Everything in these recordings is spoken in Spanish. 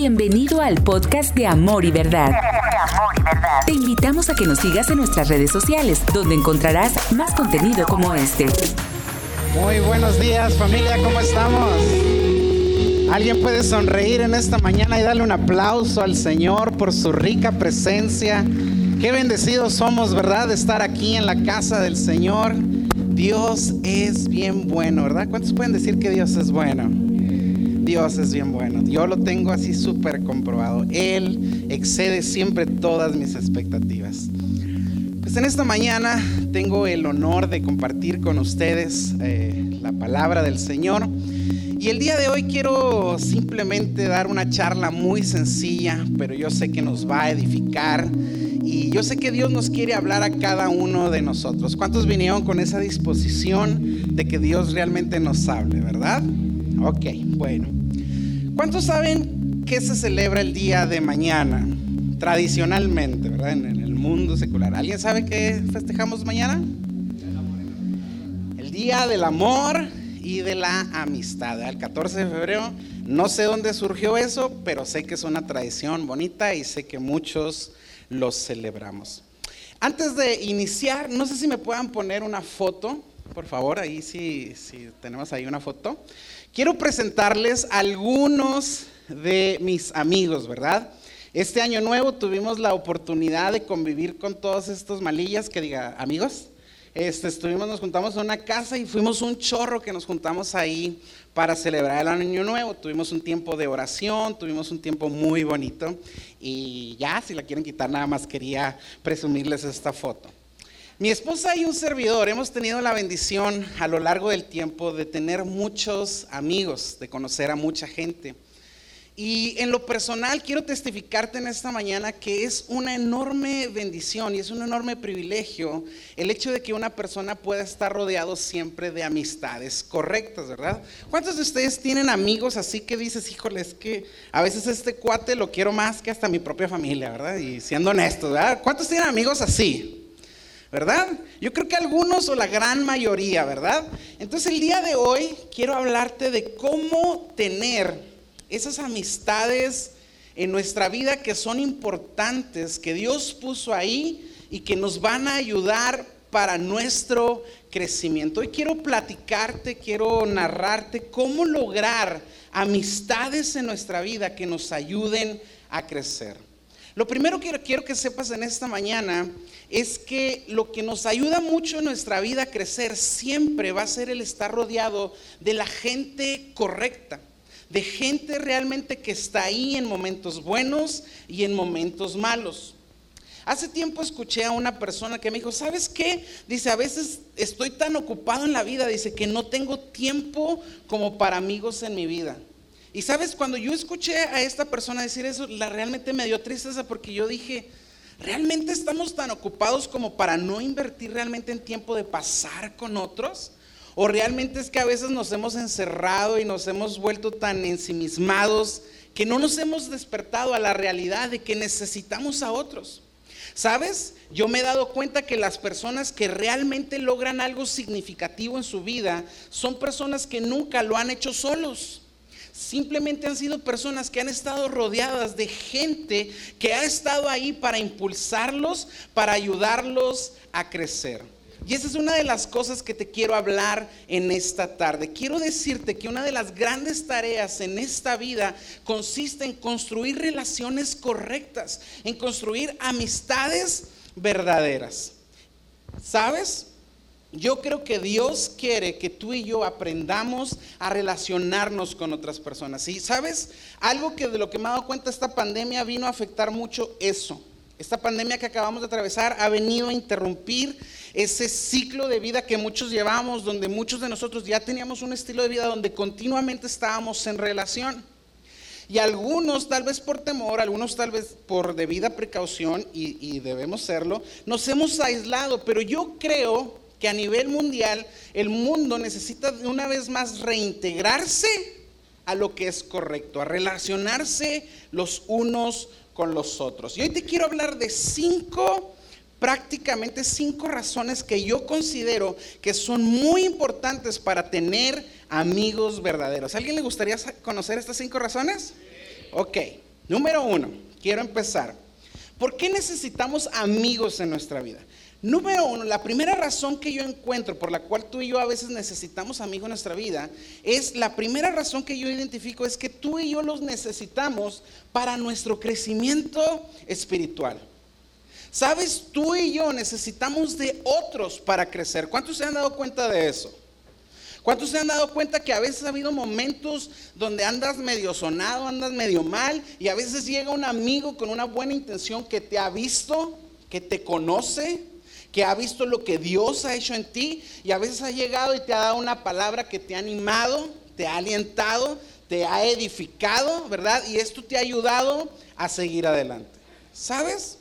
Bienvenido al podcast de Amor y Verdad. Te invitamos a que nos sigas en nuestras redes sociales, donde encontrarás más contenido como este. Muy buenos días familia, ¿cómo estamos? ¿Alguien puede sonreír en esta mañana y darle un aplauso al Señor por su rica presencia? Qué bendecidos somos, ¿verdad? De estar aquí en la casa del Señor. Dios es bien bueno, ¿verdad? ¿Cuántos pueden decir que Dios es bueno? Dios es bien bueno. Yo lo tengo así súper comprobado. Él excede siempre todas mis expectativas. Pues en esta mañana tengo el honor de compartir con ustedes eh, la palabra del Señor. Y el día de hoy quiero simplemente dar una charla muy sencilla, pero yo sé que nos va a edificar. Y yo sé que Dios nos quiere hablar a cada uno de nosotros. ¿Cuántos vinieron con esa disposición de que Dios realmente nos hable, verdad? Ok, bueno. ¿Cuántos saben qué se celebra el día de mañana? Tradicionalmente, ¿verdad? En, el mundo secular. ¿Alguien sabe qué festejamos mañana? El día del amor y de la amistad. El 14 de febrero, no sé dónde surgió eso, pero sé que es una tradición bonita y sé que muchos los celebramos. Antes de iniciar, no sé si me puedan poner una foto, por favor, ahí sí, sí tenemos ahí una foto. Quiero presentarles algunos de mis amigos, ¿verdad? Este año nuevo tuvimos la oportunidad de convivir con todos estos malillas que diga, amigos, este, estuvimos, nos juntamos en una casa y fuimos un chorro que nos juntamos ahí para celebrar el año nuevo. Tuvimos un tiempo de oración, tuvimos un tiempo muy bonito y ya, si la quieren quitar, nada más quería presumirles esta foto. Mi esposa y un servidor hemos tenido la bendición a lo largo del tiempo de tener muchos amigos, de conocer a mucha gente. Y en lo personal quiero testificarte en esta mañana que es una enorme bendición y es un enorme privilegio el hecho de que una persona pueda estar rodeado siempre de amistades correctas, ¿verdad? ¿Cuántos de ustedes tienen amigos así que dices, híjole, es que a veces este cuate lo quiero más que hasta mi propia familia, ¿verdad? Y siendo honesto, ¿verdad? ¿Cuántos tienen amigos así? ¿Verdad? Yo creo que algunos o la gran mayoría, ¿verdad? Entonces el día de hoy quiero hablarte de cómo tener esas amistades en nuestra vida que son importantes, que Dios puso ahí y que nos van a ayudar para nuestro crecimiento. Hoy quiero platicarte, quiero narrarte cómo lograr amistades en nuestra vida que nos ayuden a crecer. Lo primero que quiero que sepas en esta mañana es que lo que nos ayuda mucho en nuestra vida a crecer siempre va a ser el estar rodeado de la gente correcta, de gente realmente que está ahí en momentos buenos y en momentos malos. Hace tiempo escuché a una persona que me dijo, ¿sabes qué? Dice, a veces estoy tan ocupado en la vida, dice, que no tengo tiempo como para amigos en mi vida. Y sabes, cuando yo escuché a esta persona decir eso, la realmente me dio tristeza porque yo dije, ¿realmente estamos tan ocupados como para no invertir realmente en tiempo de pasar con otros? ¿O realmente es que a veces nos hemos encerrado y nos hemos vuelto tan ensimismados que no nos hemos despertado a la realidad de que necesitamos a otros? ¿Sabes? Yo me he dado cuenta que las personas que realmente logran algo significativo en su vida son personas que nunca lo han hecho solos. Simplemente han sido personas que han estado rodeadas de gente que ha estado ahí para impulsarlos, para ayudarlos a crecer. Y esa es una de las cosas que te quiero hablar en esta tarde. Quiero decirte que una de las grandes tareas en esta vida consiste en construir relaciones correctas, en construir amistades verdaderas. ¿Sabes? Yo creo que Dios quiere que tú y yo aprendamos a relacionarnos con otras personas. Y sabes, algo que de lo que me he dado cuenta esta pandemia vino a afectar mucho eso. Esta pandemia que acabamos de atravesar ha venido a interrumpir ese ciclo de vida que muchos llevamos, donde muchos de nosotros ya teníamos un estilo de vida donde continuamente estábamos en relación. Y algunos, tal vez por temor, algunos tal vez por debida precaución, y, y debemos serlo, nos hemos aislado. Pero yo creo que a nivel mundial el mundo necesita una vez más reintegrarse a lo que es correcto, a relacionarse los unos con los otros. Y hoy te quiero hablar de cinco, prácticamente cinco razones que yo considero que son muy importantes para tener amigos verdaderos. ¿A alguien le gustaría conocer estas cinco razones? Ok, Número uno, quiero empezar. ¿Por qué necesitamos amigos en nuestra vida? Número uno, la primera razón que yo encuentro por la cual tú y yo a veces necesitamos amigos en nuestra vida es la primera razón que yo identifico es que tú y yo los necesitamos para nuestro crecimiento espiritual. Sabes, tú y yo necesitamos de otros para crecer. ¿Cuántos se han dado cuenta de eso? ¿Cuántos se han dado cuenta que a veces ha habido momentos donde andas medio sonado, andas medio mal y a veces llega un amigo con una buena intención que te ha visto, que te conoce, que ha visto lo que Dios ha hecho en ti y a veces ha llegado y te ha dado una palabra que te ha animado, te ha alientado, te ha edificado, ¿verdad? Y esto te ha ayudado a seguir adelante. ¿Sabes?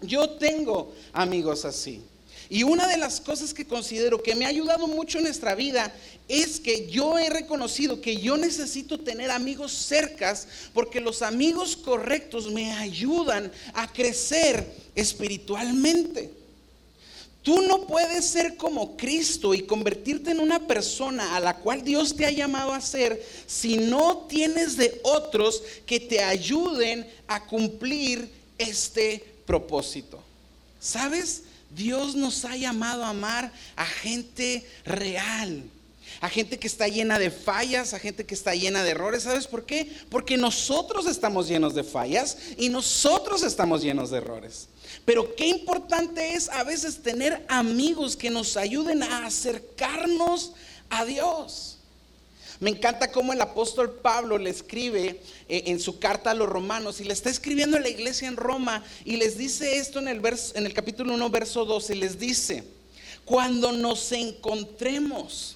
Yo tengo amigos así. Y una de las cosas que considero que me ha ayudado mucho en nuestra vida es que yo he reconocido que yo necesito tener amigos cercas porque los amigos correctos me ayudan a crecer espiritualmente. Tú no puedes ser como Cristo y convertirte en una persona a la cual Dios te ha llamado a ser si no tienes de otros que te ayuden a cumplir este propósito. ¿Sabes? Dios nos ha llamado a amar a gente real, a gente que está llena de fallas, a gente que está llena de errores. ¿Sabes por qué? Porque nosotros estamos llenos de fallas y nosotros estamos llenos de errores. Pero qué importante es a veces tener amigos que nos ayuden a acercarnos a Dios. Me encanta cómo el apóstol Pablo le escribe eh, en su carta a los romanos y le está escribiendo a la iglesia en Roma y les dice esto en el, en el capítulo 1, verso 12, les dice, cuando nos encontremos,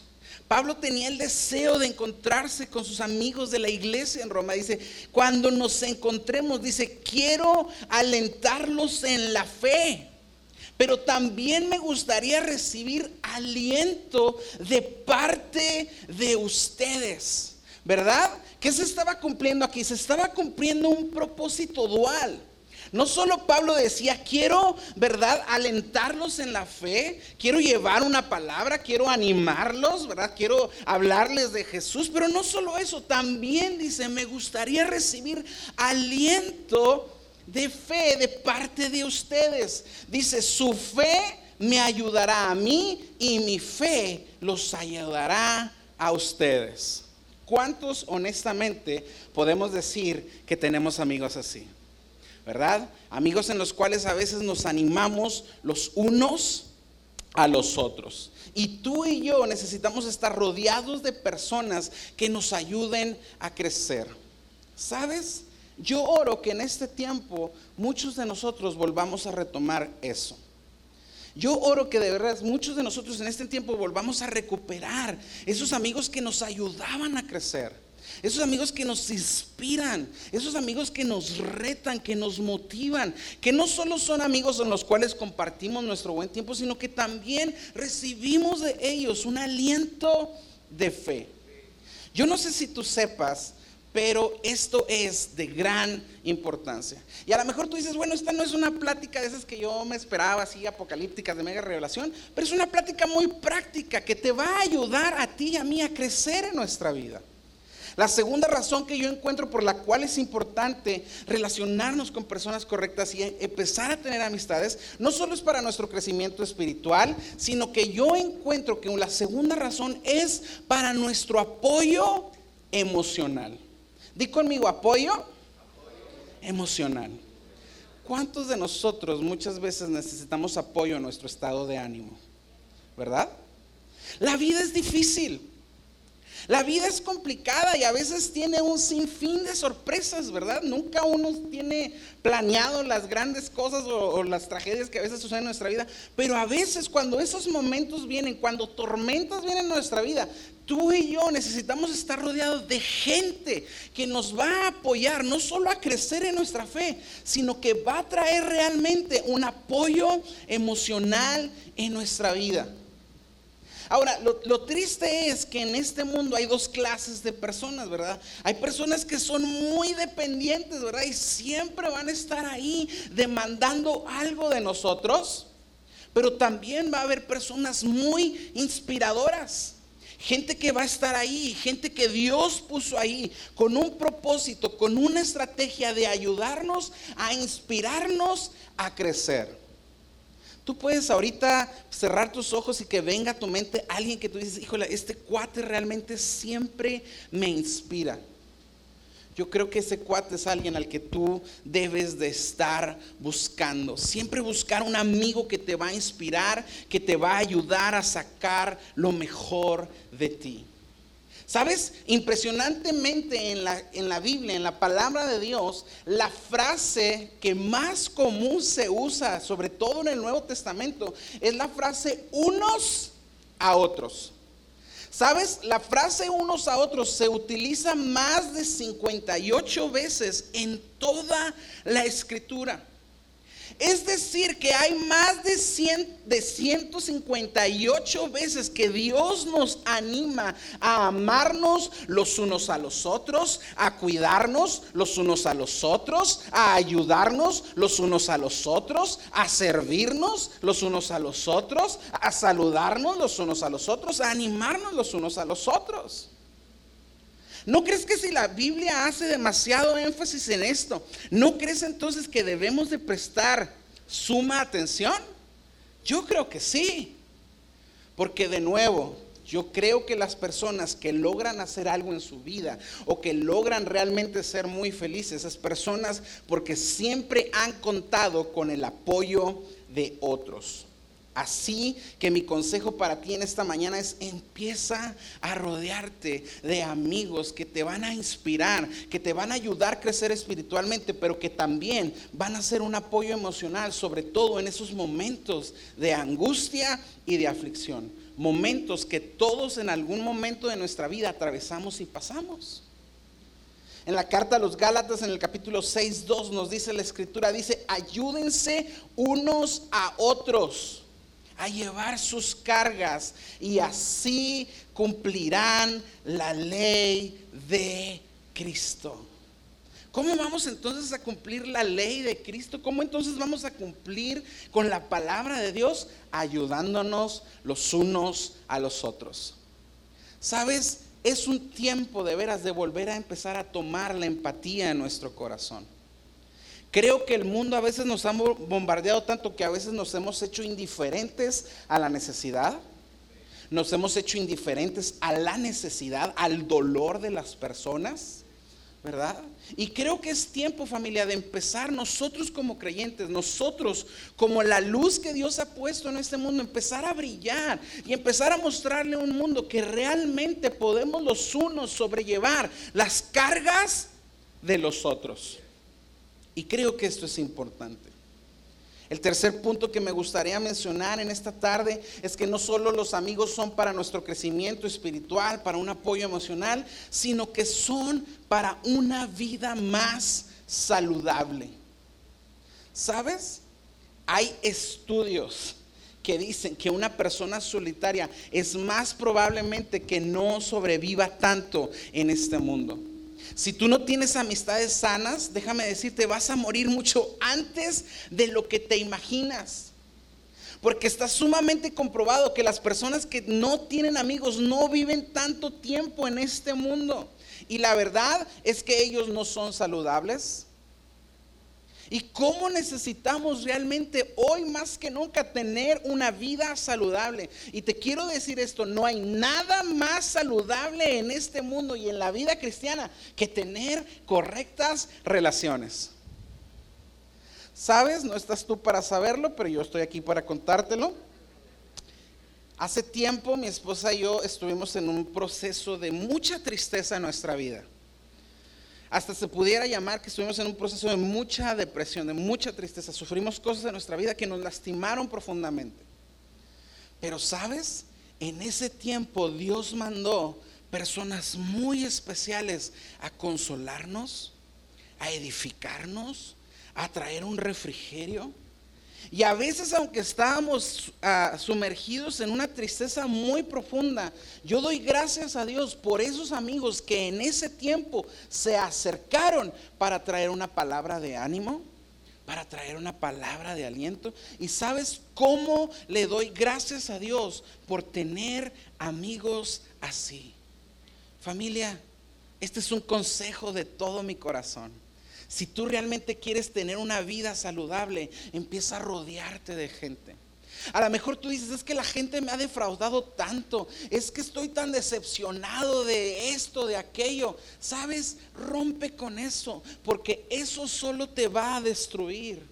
Pablo tenía el deseo de encontrarse con sus amigos de la iglesia en Roma. Dice, cuando nos encontremos, dice, quiero alentarlos en la fe. Pero también me gustaría recibir aliento de parte de ustedes. ¿Verdad? ¿Qué se estaba cumpliendo aquí? Se estaba cumpliendo un propósito dual. No solo Pablo decía, quiero, ¿verdad?, alentarlos en la fe, quiero llevar una palabra, quiero animarlos, ¿verdad? Quiero hablarles de Jesús, pero no solo eso, también dice, me gustaría recibir aliento de fe de parte de ustedes. Dice, su fe me ayudará a mí y mi fe los ayudará a ustedes. ¿Cuántos honestamente podemos decir que tenemos amigos así? ¿Verdad? Amigos en los cuales a veces nos animamos los unos a los otros. Y tú y yo necesitamos estar rodeados de personas que nos ayuden a crecer. ¿Sabes? Yo oro que en este tiempo muchos de nosotros volvamos a retomar eso. Yo oro que de verdad muchos de nosotros en este tiempo volvamos a recuperar esos amigos que nos ayudaban a crecer esos amigos que nos inspiran, esos amigos que nos retan, que nos motivan, que no solo son amigos en los cuales compartimos nuestro buen tiempo, sino que también recibimos de ellos un aliento de fe. Yo no sé si tú sepas, pero esto es de gran importancia. Y a lo mejor tú dices, bueno, esta no es una plática de esas que yo me esperaba, así apocalípticas de mega revelación, pero es una plática muy práctica que te va a ayudar a ti y a mí a crecer en nuestra vida. La segunda razón que yo encuentro por la cual es importante relacionarnos con personas correctas y empezar a tener amistades, no solo es para nuestro crecimiento espiritual, sino que yo encuentro que la segunda razón es para nuestro apoyo emocional. Di conmigo, apoyo emocional. ¿Cuántos de nosotros muchas veces necesitamos apoyo en nuestro estado de ánimo? ¿Verdad? La vida es difícil. La vida es complicada y a veces tiene un sinfín de sorpresas, ¿verdad? Nunca uno tiene planeado las grandes cosas o, las tragedias que a veces suceden en nuestra vida, pero a veces cuando esos momentos vienen, cuando tormentas vienen en nuestra vida, tú y yo necesitamos estar rodeados de gente que nos va a apoyar, no solo a crecer en nuestra fe, sino que va a traer realmente un apoyo emocional en nuestra vida. Ahora, lo, triste es que en este mundo hay dos clases de personas, ¿verdad? Hay personas que son muy dependientes, ¿verdad? Y siempre van a estar ahí demandando algo de nosotros. Pero también va a haber personas muy inspiradoras Gente que va a estar ahí, gente que Dios puso ahí con un propósito, con una estrategia de ayudarnos a inspirarnos a crecer. Tú puedes ahorita cerrar tus ojos y que venga a tu mente alguien que tú dices, híjole, este cuate realmente siempre me inspira. Yo creo que ese cuate es alguien al que tú debes de estar buscando. Siempre buscar un amigo que te va a inspirar, que te va a ayudar a sacar lo mejor de ti. ¿Sabes? Impresionantemente en la, en la Biblia, en la palabra de Dios, la frase que más común se usa, sobre todo en el Nuevo Testamento, es la frase unos a otros. ¿Sabes? La frase unos a otros se utiliza más de 58 veces en toda la escritura. Es decir, que hay más de, 100, de 158 veces que Dios nos anima a amarnos los unos a los otros, a cuidarnos los unos a los otros, a ayudarnos los unos a los otros, a servirnos los unos a los otros, a saludarnos los unos a los otros, a animarnos los unos a los otros. ¿No crees que si la Biblia hace demasiado énfasis en esto, ¿no crees entonces que debemos de prestar suma atención? Yo creo que sí. Porque de nuevo, yo creo que las personas que logran hacer algo en su vida o que logran realmente ser muy felices, esas personas porque siempre han contado con el apoyo de otros. Así que mi consejo para ti en esta mañana es empieza a rodearte de amigos que te van a inspirar, que te van a ayudar a crecer espiritualmente, pero que también van a ser un apoyo emocional, sobre todo en esos momentos de angustia y de aflicción. Momentos que todos en algún momento de nuestra vida atravesamos y pasamos. En la carta a los Gálatas, en el capítulo 6, 2, nos dice la escritura, dice, ayúdense unos a otros a llevar sus cargas y así cumplirán la ley de Cristo. ¿Cómo vamos entonces a cumplir la ley de Cristo? ¿Cómo entonces vamos a cumplir con la palabra de Dios? Ayudándonos los unos a los otros. ¿Sabes? Es un tiempo de veras de volver a empezar a tomar la empatía en nuestro corazón. Creo que el mundo a veces nos ha bombardeado tanto que a veces nos hemos hecho indiferentes a la necesidad, nos hemos hecho indiferentes a la necesidad, al dolor de las personas, ¿verdad? Y creo que es tiempo familia de empezar nosotros como creyentes, nosotros como la luz que Dios ha puesto en este mundo, empezar a brillar y empezar a mostrarle un mundo que realmente podemos los unos sobrellevar las cargas de los otros. Y creo que esto es importante. El tercer punto que me gustaría mencionar en esta tarde es que no solo los amigos son para nuestro crecimiento espiritual, para un apoyo emocional, sino que son para una vida más saludable. ¿Sabes? Hay estudios que dicen que una persona solitaria es más probablemente que no sobreviva tanto en este mundo. Si tú no tienes amistades sanas, déjame decirte, vas a morir mucho antes de lo que te imaginas. Porque está sumamente comprobado que las personas que no tienen amigos no viven tanto tiempo en este mundo. Y la verdad es que ellos no son saludables, y cómo necesitamos realmente hoy más que nunca tener una vida saludable. Y te quiero decir esto, no hay nada más saludable en este mundo y en la vida cristiana que tener correctas relaciones. ¿Sabes? No estás tú para saberlo, pero yo estoy aquí para contártelo. Hace tiempo mi esposa y yo estuvimos en un proceso de mucha tristeza en nuestra vida hasta se pudiera llamar que estuvimos en un proceso de mucha depresión, de mucha tristeza. Sufrimos cosas en nuestra vida que nos lastimaron profundamente. Pero sabes, en ese tiempo Dios mandó personas muy especiales a consolarnos, a edificarnos, a traer un refrigerio. Y a veces, aunque estábamos ah, sumergidos en una tristeza muy profunda, yo doy gracias a Dios por esos amigos que en ese tiempo se acercaron para traer una palabra de ánimo, para traer una palabra de aliento. Y sabes cómo le doy gracias a Dios por tener amigos así. Familia, este es un consejo de todo mi corazón. Si tú realmente quieres tener una vida saludable, empieza a rodearte de gente. A lo mejor tú dices, es que la gente me ha defraudado tanto, es que estoy tan decepcionado de esto, de aquello. ¿Sabes? Rompe con eso, porque eso solo te va a destruir.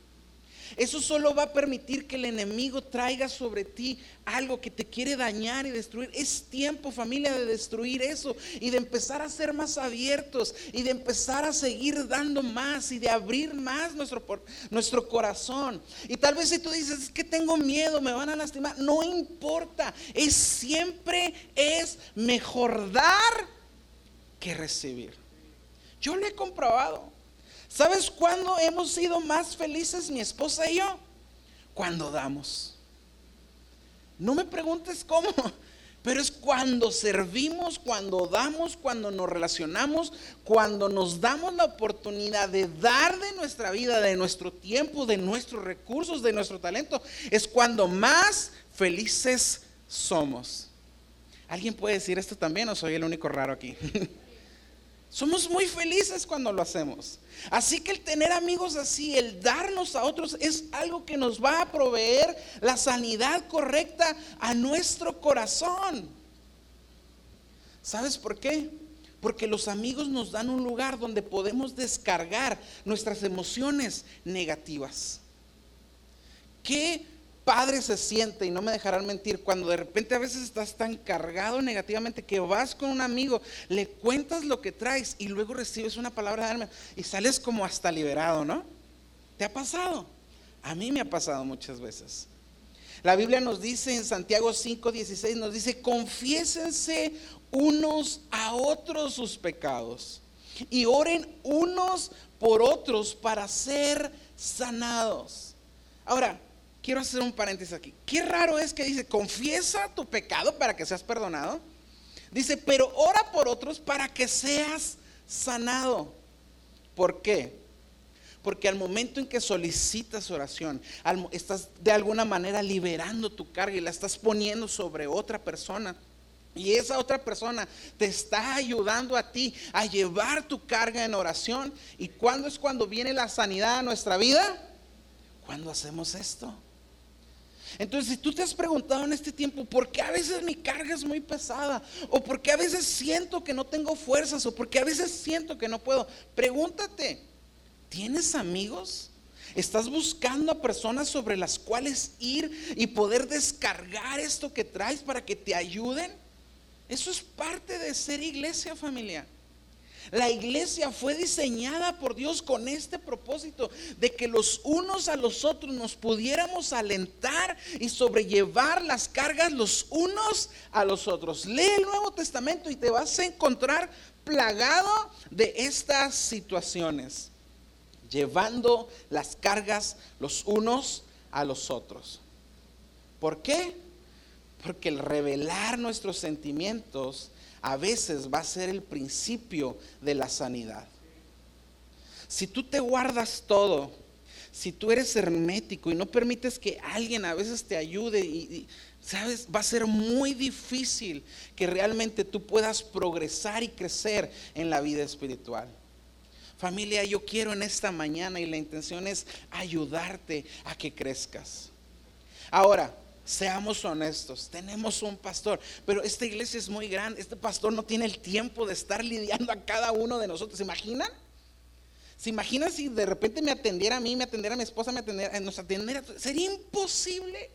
Eso solo va a permitir que el enemigo traiga sobre ti algo que te quiere dañar y destruir. Es tiempo familia de destruir eso y de empezar a ser más abiertos y de empezar a seguir dando más y de abrir más nuestro, nuestro corazón. Y tal vez si tú dices, es que tengo miedo, me van a lastimar, no importa. Es siempre es mejor dar que recibir. Yo lo he comprobado. ¿Sabes cuándo hemos sido más felices mi esposa y yo? Cuando damos. No me preguntes cómo, pero es cuando servimos, cuando damos, cuando nos relacionamos, cuando nos damos la oportunidad de dar de nuestra vida, de nuestro tiempo, de nuestros recursos, de nuestro talento, es cuando más felices somos. ¿Alguien puede decir esto también o soy el único raro aquí? Somos muy felices cuando lo hacemos. Así que el tener amigos así, el darnos a otros, es algo que nos va a proveer la sanidad correcta a nuestro corazón. ¿Sabes por qué? Porque los amigos nos dan un lugar donde podemos descargar nuestras emociones negativas. ¿Qué padre se siente, y no me dejarán mentir, cuando de repente a veces estás tan cargado negativamente que vas con un amigo, le cuentas lo que traes y luego recibes una palabra de alma y sales como hasta liberado, ¿no? ¿Te ha pasado? A mí me ha pasado muchas veces. La Biblia nos dice en Santiago 5:16, nos dice, confiésense unos a otros sus pecados y oren unos por otros para ser sanados. Ahora, quiero hacer un paréntesis aquí. Qué raro es que dice, confiesa tu pecado para que seas perdonado. Dice, pero ora por otros para que seas sanado. ¿Por qué? Porque al momento en que solicitas oración, estás de alguna manera liberando tu carga y la estás poniendo sobre otra persona. Y esa otra persona te está ayudando a ti a llevar tu carga en oración. ¿Y cuándo es cuando viene la sanidad a nuestra vida? Cuando hacemos esto. Entonces, si tú te has preguntado en este tiempo, ¿por qué a veces mi carga es muy pesada? ¿O por qué a veces siento que no tengo fuerzas? ¿O por qué a veces siento que no puedo? Pregúntate, ¿tienes amigos? ¿Estás buscando a personas sobre las cuales ir y poder descargar esto que traes para que te ayuden? Eso es parte de ser iglesia familiar. La iglesia fue diseñada por Dios con este propósito de que los unos a los otros nos pudiéramos alentar y sobrellevar las cargas los unos a los otros. Lee el Nuevo Testamento y te vas a encontrar plagado de estas situaciones, llevando las cargas los unos a los otros. ¿Por qué? Porque el revelar nuestros sentimientos a veces va a ser el principio de la sanidad. Si tú te guardas todo, si tú eres hermético y no permites que alguien a veces te ayude y, sabes, va a ser muy difícil que realmente tú puedas progresar y crecer en la vida espiritual. Familia, yo quiero en esta mañana y la intención es ayudarte a que crezcas. Ahora, Seamos honestos, tenemos un pastor, pero esta iglesia es muy grande, este pastor no tiene el tiempo de estar lidiando a cada uno de nosotros, ¿se imaginan? ¿Se imaginan si de repente me atendiera a mí, me atendiera a mi esposa, me atendiera, eh, nos atendiera? Sería imposible.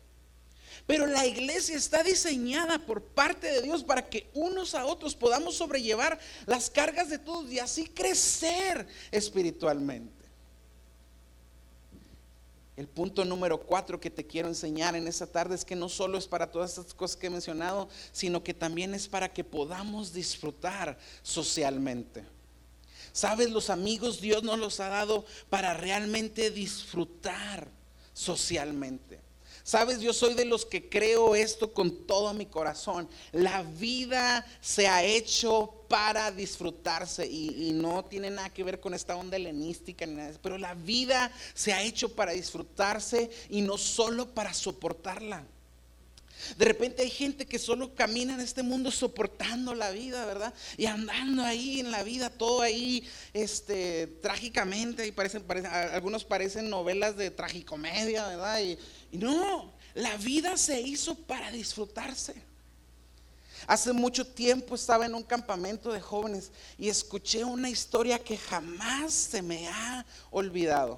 Pero la iglesia está diseñada por parte de Dios para que unos a otros podamos sobrellevar las cargas de todos y así crecer espiritualmente. El punto número cuatro que te quiero enseñar en esta tarde es que no solo es para todas estas cosas que he mencionado, sino que también es para que podamos disfrutar socialmente. Sabes, los amigos Dios nos los ha dado para realmente disfrutar socialmente. Sabes, yo soy de los que creo esto con todo mi corazón. La vida se ha hecho para disfrutarse y, no tiene nada que ver con esta onda helenística, ni nada, pero la vida se ha hecho para disfrutarse y no solo para soportarla. De repente hay gente que solo camina en este mundo soportando la vida, ¿verdad? Y andando ahí en la vida, todo ahí, este, trágicamente, y parecen, algunos parecen novelas de tragicomedia, ¿verdad? Y no, la vida se hizo para disfrutarse. Hace mucho tiempo estaba en un campamento de jóvenes y escuché una historia que jamás se me ha olvidado.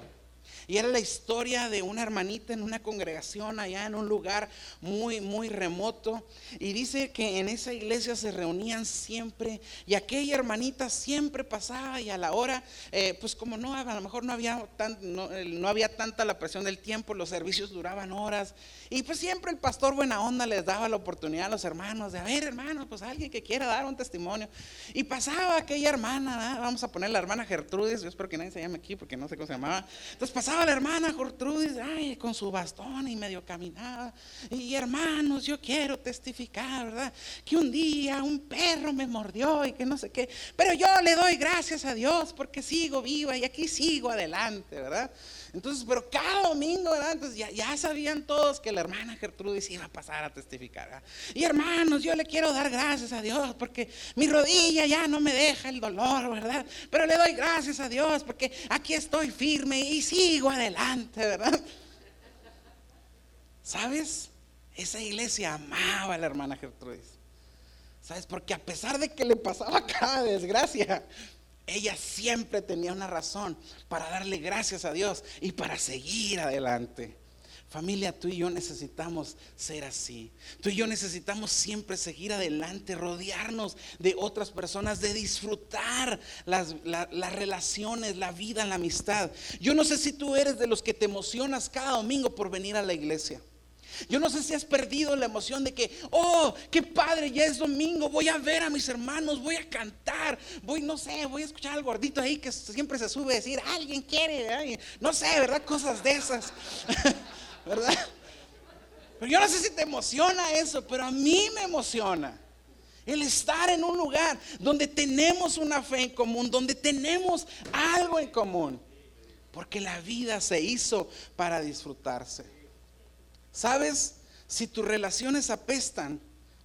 Y era la historia de una hermanita en una congregación allá en un lugar muy, muy remoto. Y dice que en esa iglesia se reunían siempre y aquella hermanita siempre pasaba y a la hora, eh, pues como no, a lo mejor no había, tan, no, había tanta la presión del tiempo, los servicios duraban horas. Y pues siempre el pastor buena onda les daba la oportunidad a los hermanos de, a ver hermanos, pues alguien que quiera dar un testimonio. Y pasaba aquella hermana, vamos a poner la hermana Gertrudis, yo espero que nadie se llame aquí porque no sé cómo se llamaba. Entonces pasaba la hermana Gertrudis, ay, con su bastón y medio caminaba. Y hermanos, yo quiero testificar, ¿verdad? Que un día un perro me mordió y que no sé qué. Pero yo le doy gracias a Dios porque sigo viva y aquí sigo adelante, ¿verdad? Entonces, pero cada domingo, ¿verdad? Entonces ya, sabían todos que la hermana Gertrudis iba a pasar a testificar. Y hermanos, yo le quiero dar gracias a Dios porque mi rodilla ya no me deja el dolor, ¿verdad? Pero le doy gracias a Dios porque aquí estoy firme y sigo adelante, ¿verdad? ¿Sabes? Esa iglesia amaba a la hermana Gertrudis. ¿Sabes? Porque a pesar de que le pasaba cada desgracia, ella siempre tenía una razón para darle gracias a Dios y para seguir adelante. Familia, tú y yo necesitamos ser así. Tú y yo necesitamos siempre seguir adelante, rodearnos de otras personas, de disfrutar las, las, relaciones, la vida, la amistad. Yo no sé si tú eres de los que te emocionas cada domingo por venir a la iglesia. Yo no sé si has perdido la emoción de que, oh, qué padre, ya es domingo, voy a ver a mis hermanos, voy a cantar, voy, no sé, voy a escuchar al gordito ahí que siempre se sube a decir, alguien quiere, no sé, ¿verdad? Cosas de esas, ¿verdad? Pero yo no sé si te emociona eso, pero a mí me emociona. El estar en un lugar donde tenemos una fe en común, donde tenemos algo en común. Porque la vida se hizo para disfrutarse. ¿Sabes? Si tus relaciones apestan,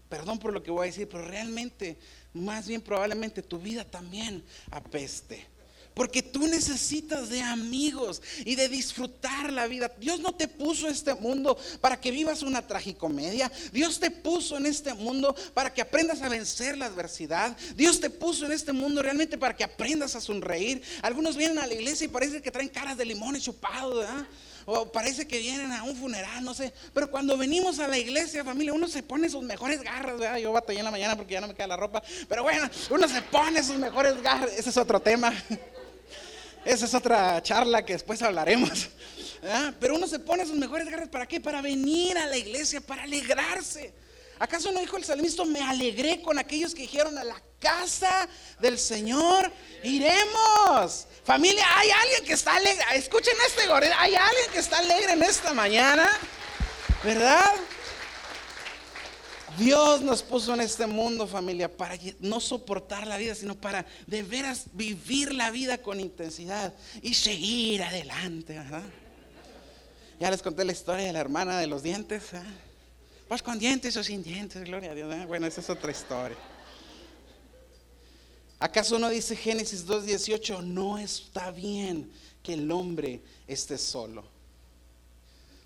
perdón por lo que voy a decir, pero realmente, más bien probablemente tu vida también apeste. Porque tú necesitas de amigos y de disfrutar la vida. Dios no te puso este mundo para que vivas una tragicomedia. Dios te puso en este mundo para que aprendas a vencer la adversidad. Dios te puso en este mundo realmente para que aprendas a sonreír. Algunos vienen a la iglesia y parece que traen caras de limón y chupado, ¿verdad? O parece que vienen a un funeral, no sé. Pero cuando venimos a la iglesia, familia, uno se pone sus mejores garras, ¿verdad? Yo batallé en la mañana porque ya no me queda la ropa. Pero bueno, uno se pone sus mejores garras. Ese es otro tema. Esa es otra charla que después hablaremos. Pero uno se pone sus mejores garras para qué? Para venir a la iglesia, para alegrarse. ¿Acaso no dijo el salmista, me alegré con aquellos que dijeron a la casa del Señor iremos? Familia, hay alguien que está alegre. Escuchen este gorila, hay alguien que está alegre en esta mañana, ¿verdad? Dios nos puso en este mundo, familia, para no soportar la vida, sino para de veras vivir la vida con intensidad y seguir adelante, ¿verdad? Ya les conté la historia de la hermana de los dientes. Pues con dientes o sin dientes, gloria a Dios. ¿eh? Bueno, esa es otra historia. ¿Acaso no dice Génesis 2.18? No está bien que el hombre esté solo.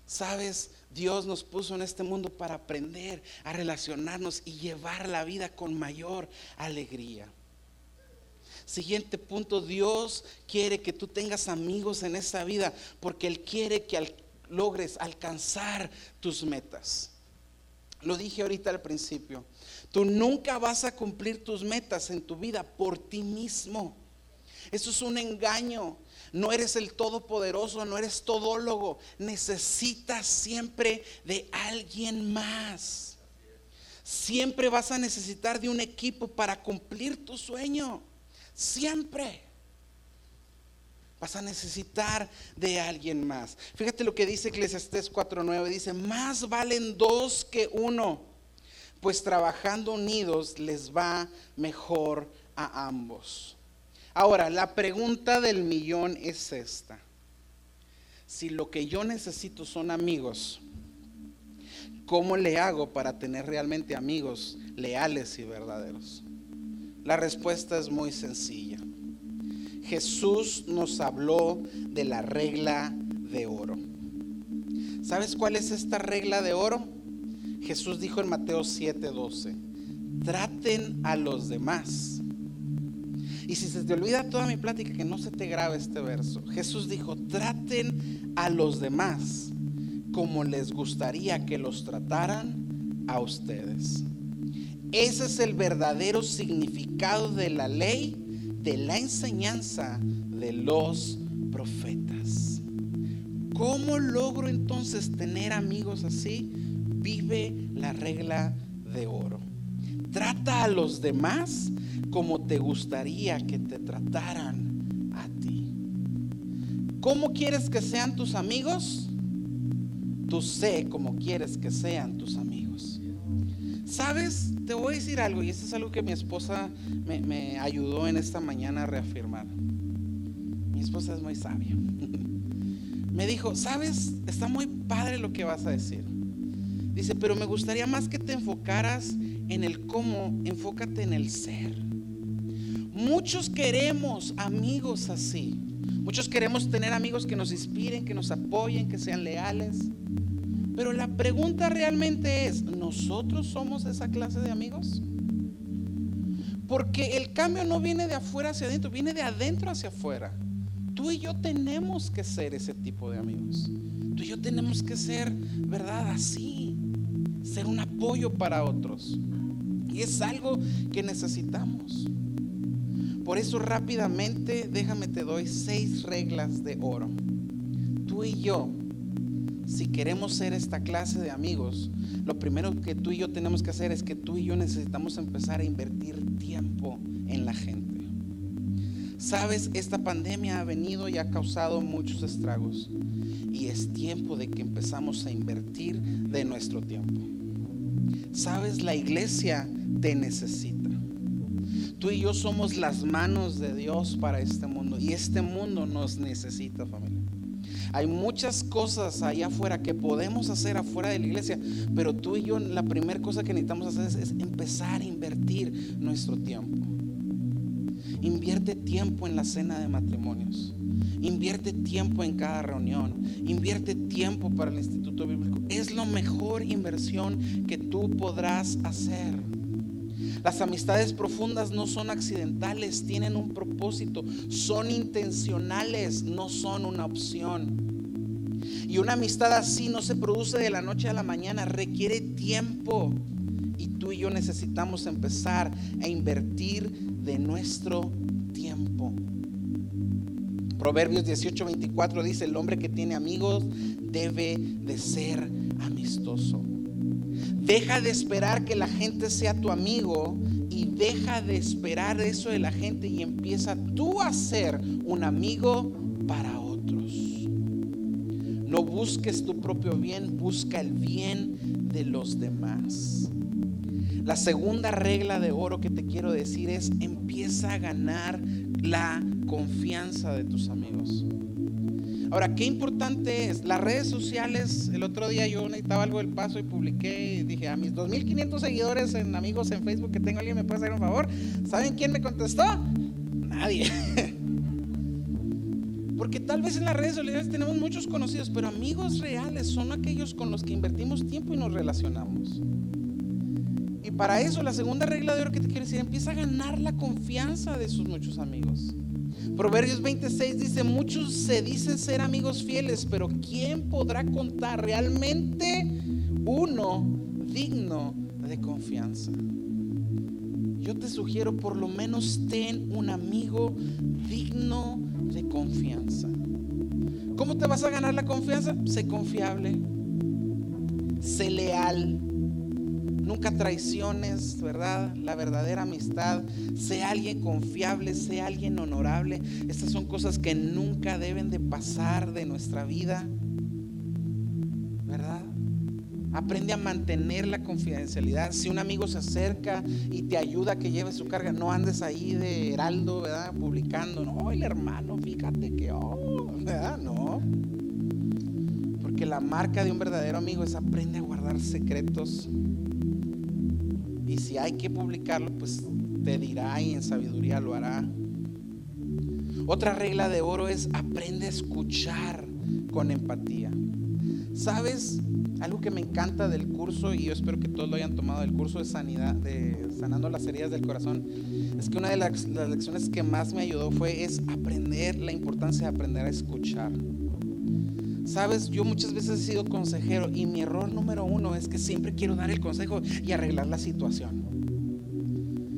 ¿Sabes? Dios nos puso en este mundo para aprender a relacionarnos y llevar la vida con mayor alegría. Siguiente punto, Dios quiere que tú tengas amigos en esta vida porque Él quiere que logres alcanzar tus metas. Lo dije ahorita al principio. Tú nunca vas a cumplir tus metas en tu vida por ti mismo. Eso es un engaño. No eres el todopoderoso, no eres todólogo. Necesitas siempre de alguien más. Siempre vas a necesitar de un equipo para cumplir tu sueño. Siempre vas a necesitar de alguien más. Fíjate lo que dice Eclesiastés 4:9, dice, "Más valen dos que uno, pues trabajando unidos les va mejor a ambos." Ahora, la pregunta del millón es esta. Si lo que yo necesito son amigos, ¿Cómo le hago para tener realmente amigos leales y verdaderos? La respuesta es muy sencilla. Jesús nos habló de la regla de oro. ¿Sabes cuál es esta regla de oro? Jesús dijo en Mateo 7:12, traten a los demás. Y si se te olvida toda mi plática, que no se te grabe este verso. Jesús dijo, traten a los demás como les gustaría que los trataran a ustedes. Ese es el verdadero significado de la ley, de la enseñanza de los profetas. ¿Cómo logro entonces tener amigos así? Vive la regla de oro. Trata a los demás como te gustaría que te trataran a ti. ¿Cómo quieres que sean tus amigos? Tú sé cómo quieres que sean tus amigos. ¿Sabes? Te voy a decir algo y esto es algo que mi esposa me, me ayudó en esta mañana a reafirmar. Mi esposa es muy sabia. me dijo, ¿sabes? Está muy padre lo que vas a decir. Dice, pero me gustaría más que te enfocaras en el cómo, enfócate en el ser. Muchos queremos amigos así. Muchos queremos tener amigos que nos inspiren, que nos apoyen, que sean leales. Pero la pregunta realmente es, ¿nosotros somos esa clase de amigos? Porque el cambio no viene de afuera hacia adentro, viene de adentro hacia afuera. Tú y yo tenemos que ser ese tipo de amigos. Tú y yo tenemos que ser, ¿verdad? Así. Ser un apoyo para otros. Y es algo que necesitamos. Por eso rápidamente, déjame te doy seis reglas de oro. Tú y yo si queremos ser esta clase de amigos, lo primero que tú y yo tenemos que hacer es que tú y yo necesitamos empezar a invertir tiempo en la gente. Sabes, esta pandemia ha venido y ha causado muchos estragos. Y es tiempo de que empezamos a invertir de nuestro tiempo. Sabes, la iglesia te necesita. Tú y yo somos las manos de Dios para este mundo. Y este mundo nos necesita, familia. Hay muchas cosas allá afuera que podemos hacer afuera de la iglesia, pero tú y yo la primera cosa que necesitamos hacer es, empezar a invertir nuestro tiempo. Invierte tiempo en la cena de matrimonios. Invierte tiempo en cada reunión. Invierte tiempo para el Instituto Bíblico. Es la mejor inversión que tú podrás hacer. Las amistades profundas no son accidentales, tienen un propósito, son intencionales, no son una opción. Y una amistad así no se produce de la noche a la mañana, requiere tiempo. Y tú y yo necesitamos empezar a invertir de nuestro tiempo. Proverbios 18, 24 dice, el hombre que tiene amigos debe de ser amistoso. Deja de esperar que la gente sea tu amigo y deja de esperar eso de la gente y empieza tú a ser un amigo para otros. No busques tu propio bien, busca el bien de los demás. La segunda regla de oro que te quiero decir es empieza a ganar la confianza de tus amigos. Ahora, qué importante es, las redes sociales, el otro día yo necesitaba algo del paso y publiqué y dije a mis 2.500 seguidores en amigos en Facebook que tengo, alguien me puede hacer un favor. ¿Saben quién me contestó? Nadie. Porque tal vez en las redes sociales tenemos muchos conocidos, pero amigos reales son aquellos con los que invertimos tiempo y nos relacionamos. Para eso la segunda regla de oro que te quiero decir, empieza a ganar la confianza de sus muchos amigos. Proverbios 26 dice, muchos se dicen ser amigos fieles, pero ¿quién podrá contar realmente uno digno de confianza? Yo te sugiero por lo menos ten un amigo digno de confianza. ¿Cómo te vas a ganar la confianza? Sé confiable, sé leal, Nunca traiciones, ¿verdad? La verdadera amistad. Sea alguien confiable, sea alguien honorable. Estas son cosas que nunca deben de pasar de nuestra vida. ¿Verdad? Aprende a mantener la confidencialidad. Si un amigo se acerca y te ayuda a que lleve su carga, no andes ahí de heraldo, ¿verdad? Publicando, no, el hermano, fíjate que, oh, ¿verdad? No Porque la marca de un verdadero amigo es aprende a guardar secretos. Y si hay que publicarlo, pues te dirá y en sabiduría lo hará. Otra regla de oro es aprende a escuchar con empatía. ¿Sabes? Algo que me encanta del curso, y yo espero que todos lo hayan tomado, del curso de sanidad, de sanando las heridas del corazón, es que una de las, las lecciones que más me ayudó fue es aprender la importancia de aprender a escuchar. Sabes, yo muchas veces he sido consejero y mi error número uno es que siempre quiero dar el consejo y arreglar la situación.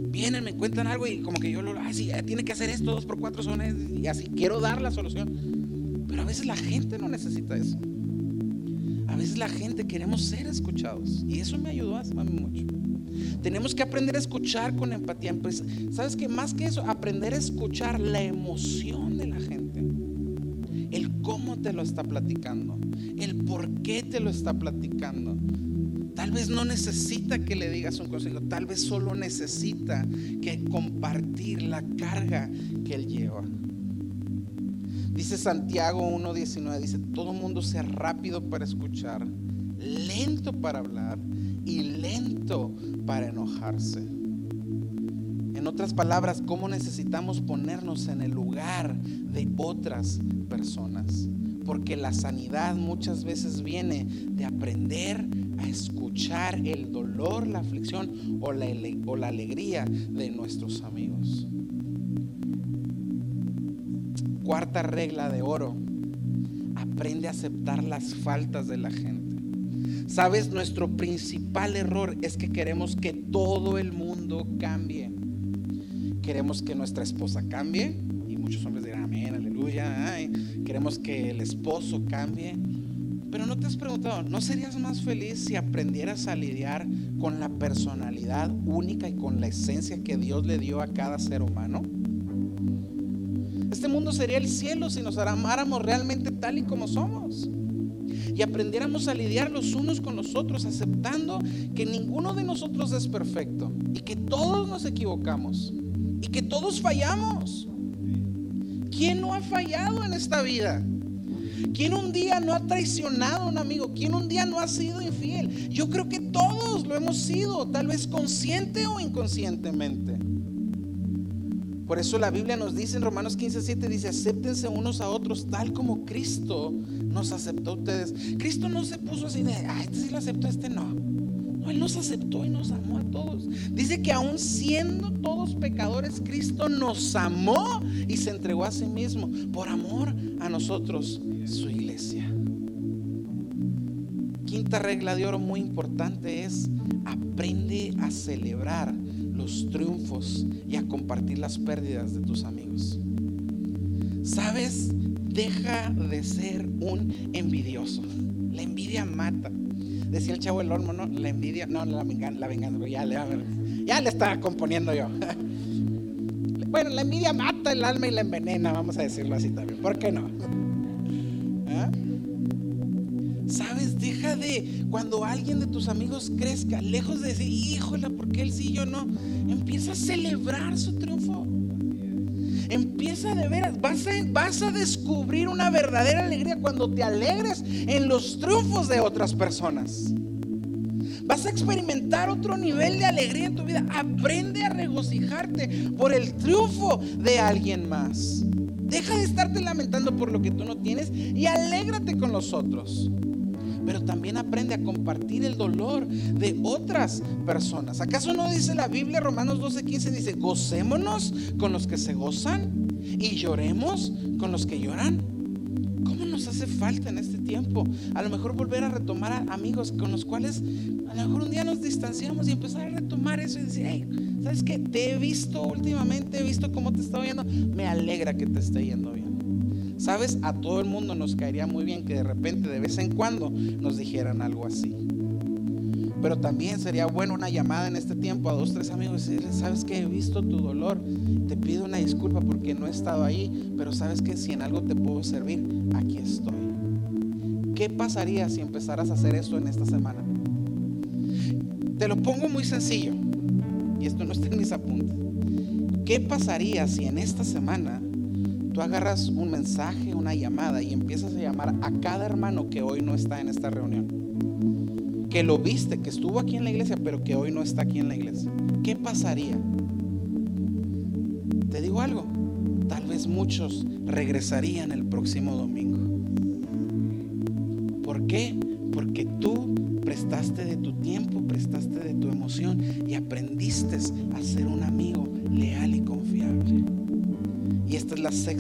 Vienen, me cuentan algo y como que yo lo, ah, sí, tiene que hacer esto, dos por cuatro son y así, quiero dar la solución. Pero a veces la gente no necesita eso. A veces la gente queremos ser escuchados y eso me ayudó a mí mucho. Tenemos que aprender a escuchar con empatía. Pues, ¿Sabes que Más que eso, aprender a escuchar la emoción de te lo está platicando. El por qué te lo está platicando. Tal vez no necesita que le digas un consejo. Tal vez solo necesita que compartir la carga que él lleva. Dice Santiago 1.19, dice, todo mundo sea rápido para escuchar, lento para hablar y lento para enojarse. En otras palabras, ¿cómo necesitamos ponernos en el lugar de otras personas? Porque la sanidad muchas veces viene de aprender a escuchar el dolor, la aflicción o la, o la alegría de nuestros amigos. Cuarta regla de oro, aprende a aceptar las faltas de la gente. Sabes, nuestro principal error es que queremos que todo el mundo cambie. Queremos que nuestra esposa cambie, y muchos hombres dirán, amén, aleluya. Queremos que el esposo cambie. Pero no te has preguntado, ¿no serías más feliz si aprendieras a lidiar con la personalidad única y con la esencia que Dios le dio a cada ser humano? Este mundo sería el cielo si nos amáramos realmente tal y como somos y aprendiéramos a lidiar los unos con los otros, aceptando que ninguno de nosotros es perfecto y que todos nos equivocamos y que todos fallamos. ¿Quién no ha fallado en esta vida? ¿Quién un día no ha traicionado a un amigo? ¿Quién un día no ha sido infiel? Yo creo que todos lo hemos sido, tal vez consciente o inconscientemente. Por eso la Biblia nos dice en Romanos 15, 7, dice, acéptense unos a otros tal como Cristo nos aceptó a ustedes. Cristo no se puso así de, ah, este sí lo aceptó, este no. Él nos aceptó y nos amó a todos. Dice que aún siendo todos pecadores, Cristo nos amó y se entregó a sí mismo por amor a nosotros, su iglesia. Quinta regla de oro muy importante es aprende a celebrar los triunfos y a compartir las pérdidas de tus amigos. ¿Sabes? Deja de ser un envidioso. La envidia mata. Decía el chavo el horno, ¿no? La envidia, no, la venganza, la venganza ya, ya le estaba componiendo yo. Bueno, la envidia mata el alma y la envenena, vamos a decirlo así también. ¿Por qué no? ¿Ah? ¿Sabes? Deja de, cuando alguien de tus amigos crezca, lejos de decir, híjola, ¿por qué él sí y yo no? Empieza a celebrar su triunfo. Empieza de veras, vas a, vas a descubrir una verdadera alegría cuando te alegres en los triunfos de otras personas. Vas a experimentar otro nivel de alegría en tu vida. Aprende a regocijarte por el triunfo de alguien más. Deja de estarte lamentando por lo que tú no tienes y alégrate con los otros pero también aprende a compartir el dolor de otras personas. ¿Acaso no dice la Biblia, Romanos 12:15, dice, gocémonos con los que se gozan y lloremos con los que lloran? ¿Cómo nos hace falta en este tiempo? A lo mejor volver a retomar a amigos con los cuales a lo mejor un día nos distanciamos y empezar a retomar eso y decir, hey, ¿sabes qué? Te he visto últimamente, he visto cómo te está yendo, me alegra que te esté yendo bien. Sabes, a todo el mundo nos caería muy bien que de repente, de vez en cuando, nos dijeran algo así. Pero también sería bueno una llamada en este tiempo a dos, tres amigos y decirles, sabes que he visto tu dolor, te pido una disculpa porque no he estado ahí, pero sabes que si en algo te puedo servir, aquí estoy. ¿Qué pasaría si empezaras a hacer eso en esta semana? Te lo pongo muy sencillo, y esto no está en mis apuntes. ¿Qué pasaría si en esta semana tú agarras un mensaje, una llamada y empiezas a llamar a cada hermano que hoy no está en esta reunión. Que lo viste, que estuvo aquí en la iglesia, pero que hoy no está aquí en la iglesia. ¿Qué pasaría? Te digo algo, tal vez muchos regresarían el próximo domingo. ¿Por qué?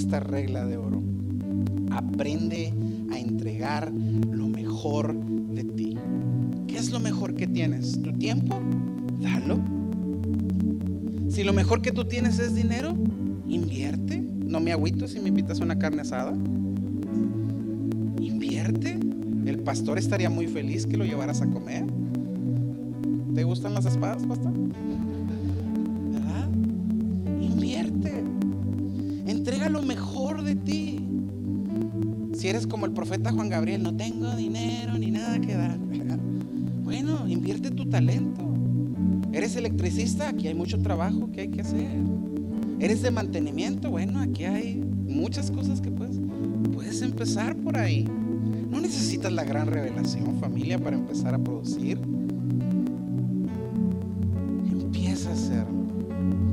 Es la sexta regla de oro. Aprende a entregar lo mejor de ti. ¿Qué es lo mejor que tienes? ¿Tu tiempo? Dalo. Si lo mejor que tú tienes es dinero, invierte. No me agüito si me invitas una carne asada. Invierte. El pastor estaría muy feliz que lo llevaras a comer. ¿Te gustan las espadas, pastor? Eres como el profeta Juan Gabriel, no tengo dinero ni nada que dar. Bueno, invierte tu talento. ¿Eres electricista? Aquí hay mucho trabajo que hay que hacer. ¿Eres de mantenimiento? Bueno, aquí hay muchas cosas que puedes. Puedes empezar por ahí. No necesitas la gran revelación, familia, para empezar a producir. Empieza a hacerlo.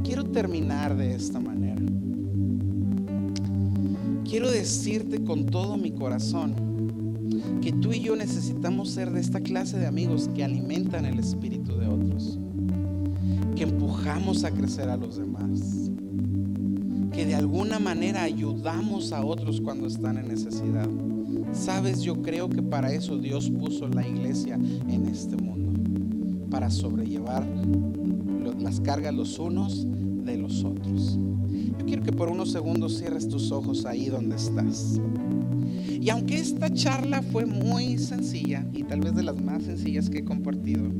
Quiero terminar de esta manera. Decirte con todo mi corazón que tú y yo necesitamos ser de esta clase de amigos que alimentan el espíritu de otros, que empujamos a crecer a los demás, que de alguna manera ayudamos a otros cuando están en necesidad. Sabes, yo creo que para eso Dios puso la iglesia en este mundo, para sobrellevar las cargas los unos de los otros. Yo quiero que por unos segundos cierres tus ojos ahí donde estás. Y aunque esta charla fue muy sencilla y tal vez de las más sencillas que he compartido,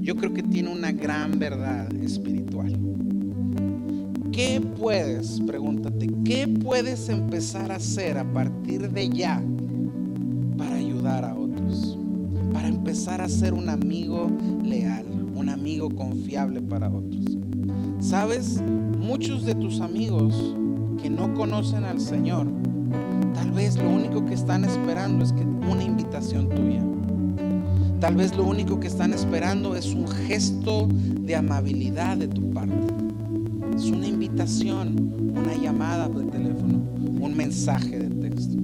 yo creo que tiene una gran verdad espiritual. ¿Qué puedes, pregúntate, qué puedes empezar a hacer a partir de ya para ayudar a otros? Para empezar a ser un amigo leal, un amigo confiable para otros. ¿Sabes? Muchos de tus amigos que no conocen al Señor, tal vez lo único que están esperando es que una invitación tuya. Tal vez lo único que están esperando es un gesto de amabilidad de tu parte. Es una invitación, una llamada de teléfono, un mensaje de texto.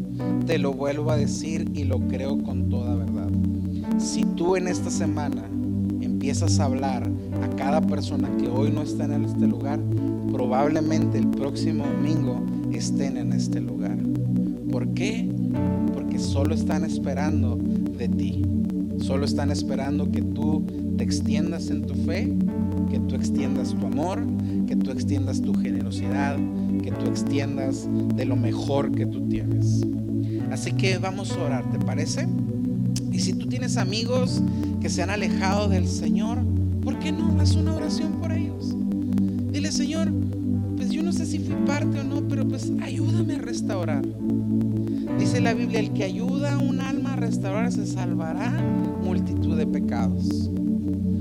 Te lo vuelvo a decir y lo creo con toda verdad. Si tú en esta semana empiezas a hablar a cada persona que hoy no está en este lugar, probablemente el próximo domingo estén en este lugar. ¿Por qué? Porque solo están esperando de ti. Solo están esperando que tú te extiendas en tu fe, que tú extiendas tu amor, que tú extiendas tu generosidad, que tú extiendas de lo mejor que tú tienes. Así que vamos a orar, ¿te parece? Y si tú tienes amigos que se han alejado del Señor, ¿por qué no haz una oración por ellos? Dile, Señor, pues yo no sé si fui parte o no, pero pues ayúdame a restaurar. Dice la Biblia, el que ayuda a un alma a restaurar se salvará multitud de pecados.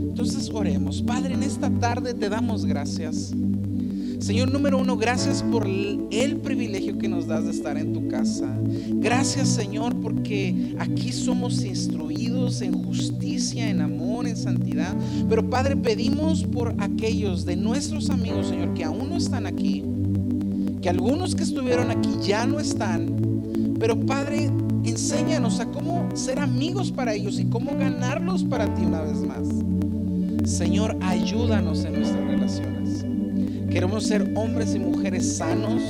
Entonces oremos. Padre, en esta tarde te damos gracias. Señor, número uno, gracias por el privilegio que nos das de estar en tu casa. Gracias, Señor, porque aquí somos instruidos en justicia, en amor, en santidad. Pero, Padre, pedimos por aquellos de nuestros amigos, Señor, que aún no están aquí, que algunos que estuvieron aquí ya no están. Pero, Padre, enséñanos a cómo ser amigos para ellos y cómo ganarlos para ti una vez más. Señor, ayúdanos en nuestras relaciones. Queremos ser hombres y mujeres sanos,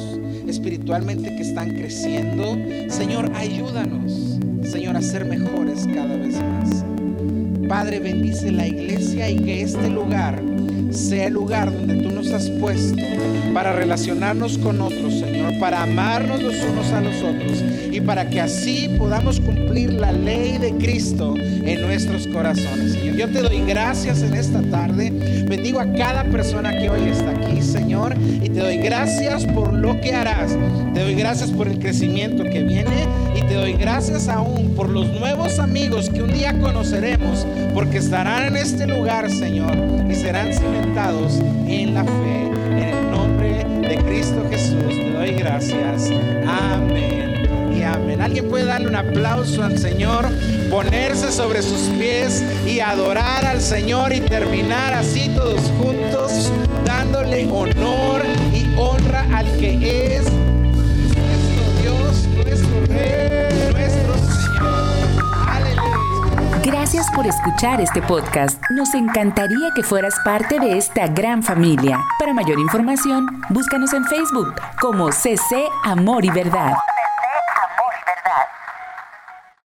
espiritualmente que están creciendo. Señor, ayúdanos, Señor, a ser mejores cada vez más. Padre, bendice la iglesia y que este lugar sea el lugar donde tú nos has puesto para relacionarnos con otros, Señor, para amarnos los unos a los otros y para que así podamos cumplir la ley de Cristo en nuestros corazones, Señor. Yo te doy gracias en esta tarde. Bendigo a cada persona que hoy está aquí, Señor, y te doy gracias por lo que harás. Te doy gracias por el crecimiento que viene y te doy gracias aún por los nuevos amigos que un día conoceremos, porque estarán en este lugar, Señor, y serán en la fe, en el nombre de Cristo Jesús te doy gracias. Amén y amén. ¿Alguien puede darle un aplauso al Señor? Ponerse sobre sus pies y adorar al Señor y terminar así todos juntos, dándole honor y honra al que es nuestro Dios, nuestro Rey, nuestro Señor. Aleluya. Gracias por escuchar este podcast. Nos encantaría que fueras parte de esta gran familia. Para mayor información, búscanos en Facebook como CC Amor y Verdad.